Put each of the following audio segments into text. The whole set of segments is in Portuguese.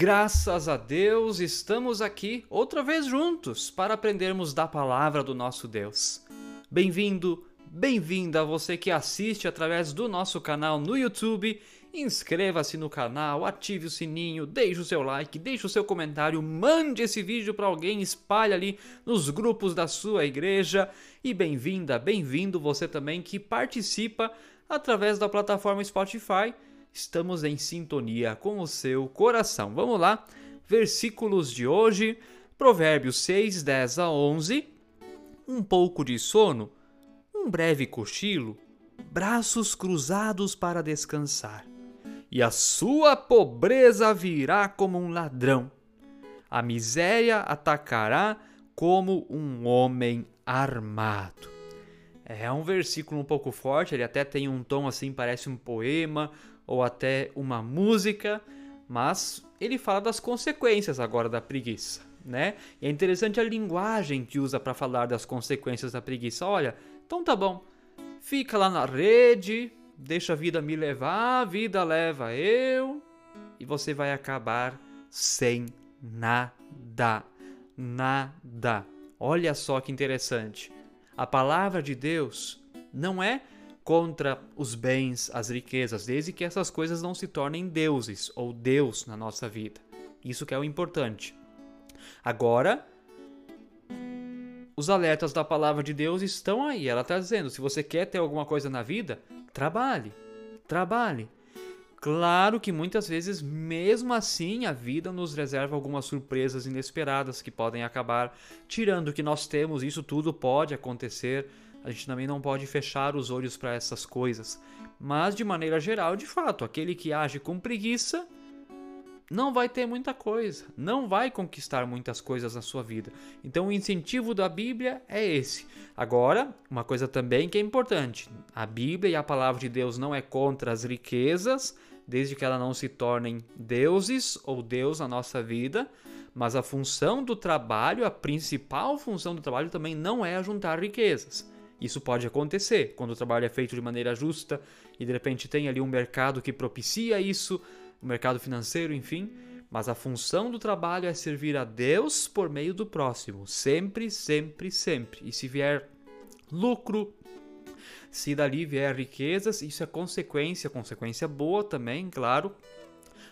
Graças a Deus, estamos aqui outra vez juntos para aprendermos da palavra do nosso Deus. Bem-vindo, bem-vinda você que assiste através do nosso canal no YouTube. Inscreva-se no canal, ative o sininho, deixe o seu like, deixe o seu comentário, mande esse vídeo para alguém, espalhe ali nos grupos da sua igreja. E bem-vinda, bem-vindo você também que participa através da plataforma Spotify estamos em sintonia com o seu coração. Vamos lá, versículos de hoje, Provérbios 6, 10 a 11. Um pouco de sono, um breve cochilo, braços cruzados para descansar, e a sua pobreza virá como um ladrão. A miséria atacará como um homem armado. É um versículo um pouco forte, ele até tem um tom assim, parece um poema, ou até uma música, mas ele fala das consequências agora da preguiça, né? E é interessante a linguagem que usa para falar das consequências da preguiça. Olha, então tá bom, fica lá na rede, deixa a vida me levar, a vida leva eu, e você vai acabar sem nada. Nada. Olha só que interessante. A palavra de Deus não é contra os bens, as riquezas, desde que essas coisas não se tornem deuses ou Deus na nossa vida. Isso que é o importante. Agora, os alertas da palavra de Deus estão aí. Ela está dizendo: se você quer ter alguma coisa na vida, trabalhe, trabalhe. Claro que muitas vezes, mesmo assim, a vida nos reserva algumas surpresas inesperadas que podem acabar tirando o que nós temos. Isso tudo pode acontecer a gente também não pode fechar os olhos para essas coisas. Mas, de maneira geral, de fato, aquele que age com preguiça não vai ter muita coisa, não vai conquistar muitas coisas na sua vida. Então, o incentivo da Bíblia é esse. Agora, uma coisa também que é importante: a Bíblia e a palavra de Deus não é contra as riquezas, desde que elas não se tornem deuses ou Deus na nossa vida. Mas a função do trabalho, a principal função do trabalho também não é juntar riquezas. Isso pode acontecer quando o trabalho é feito de maneira justa e de repente tem ali um mercado que propicia isso, o um mercado financeiro, enfim. Mas a função do trabalho é servir a Deus por meio do próximo, sempre, sempre, sempre. E se vier lucro, se dali vier riquezas, isso é consequência, consequência boa também, claro,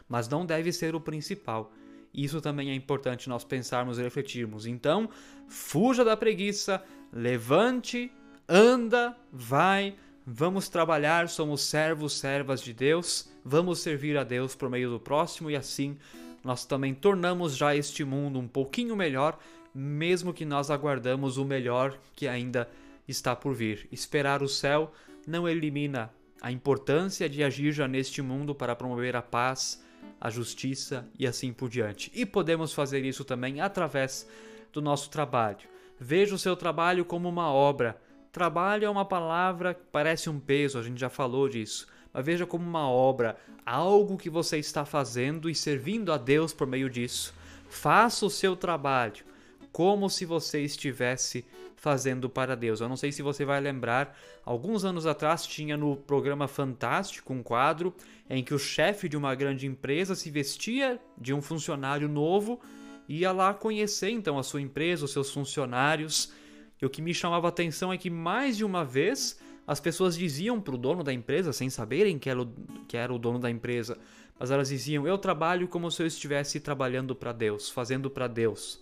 mas não deve ser o principal. Isso também é importante nós pensarmos e refletirmos. Então, fuja da preguiça, levante anda, vai, vamos trabalhar, somos servos, servas de Deus, vamos servir a Deus por meio do próximo e assim nós também tornamos já este mundo um pouquinho melhor, mesmo que nós aguardamos o melhor que ainda está por vir. Esperar o céu não elimina a importância de agir já neste mundo para promover a paz, a justiça e assim por diante. E podemos fazer isso também através do nosso trabalho. Veja o seu trabalho como uma obra Trabalho é uma palavra que parece um peso, a gente já falou disso. Mas veja como uma obra, algo que você está fazendo e servindo a Deus por meio disso. Faça o seu trabalho como se você estivesse fazendo para Deus. Eu não sei se você vai lembrar, alguns anos atrás tinha no programa Fantástico um quadro em que o chefe de uma grande empresa se vestia de um funcionário novo e ia lá conhecer então a sua empresa, os seus funcionários e o que me chamava a atenção é que mais de uma vez as pessoas diziam para o dono da empresa, sem saberem que era, o, que era o dono da empresa, mas elas diziam: Eu trabalho como se eu estivesse trabalhando para Deus, fazendo para Deus.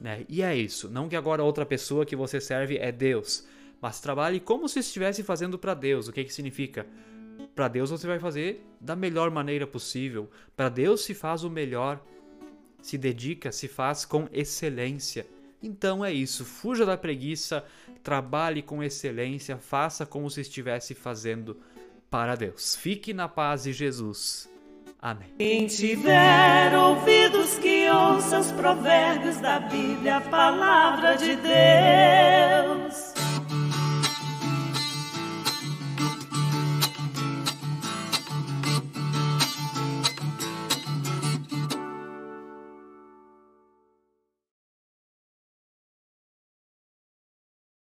Né? E é isso. Não que agora outra pessoa que você serve é Deus, mas trabalhe como se estivesse fazendo para Deus. O que, que significa? Para Deus você vai fazer da melhor maneira possível. Para Deus se faz o melhor, se dedica, se faz com excelência. Então é isso, fuja da preguiça, trabalhe com excelência, faça como se estivesse fazendo para Deus. Fique na paz de Jesus. Amém. Quem tiver ouvidos que ouça os provérbios da Bíblia, a palavra de Deus.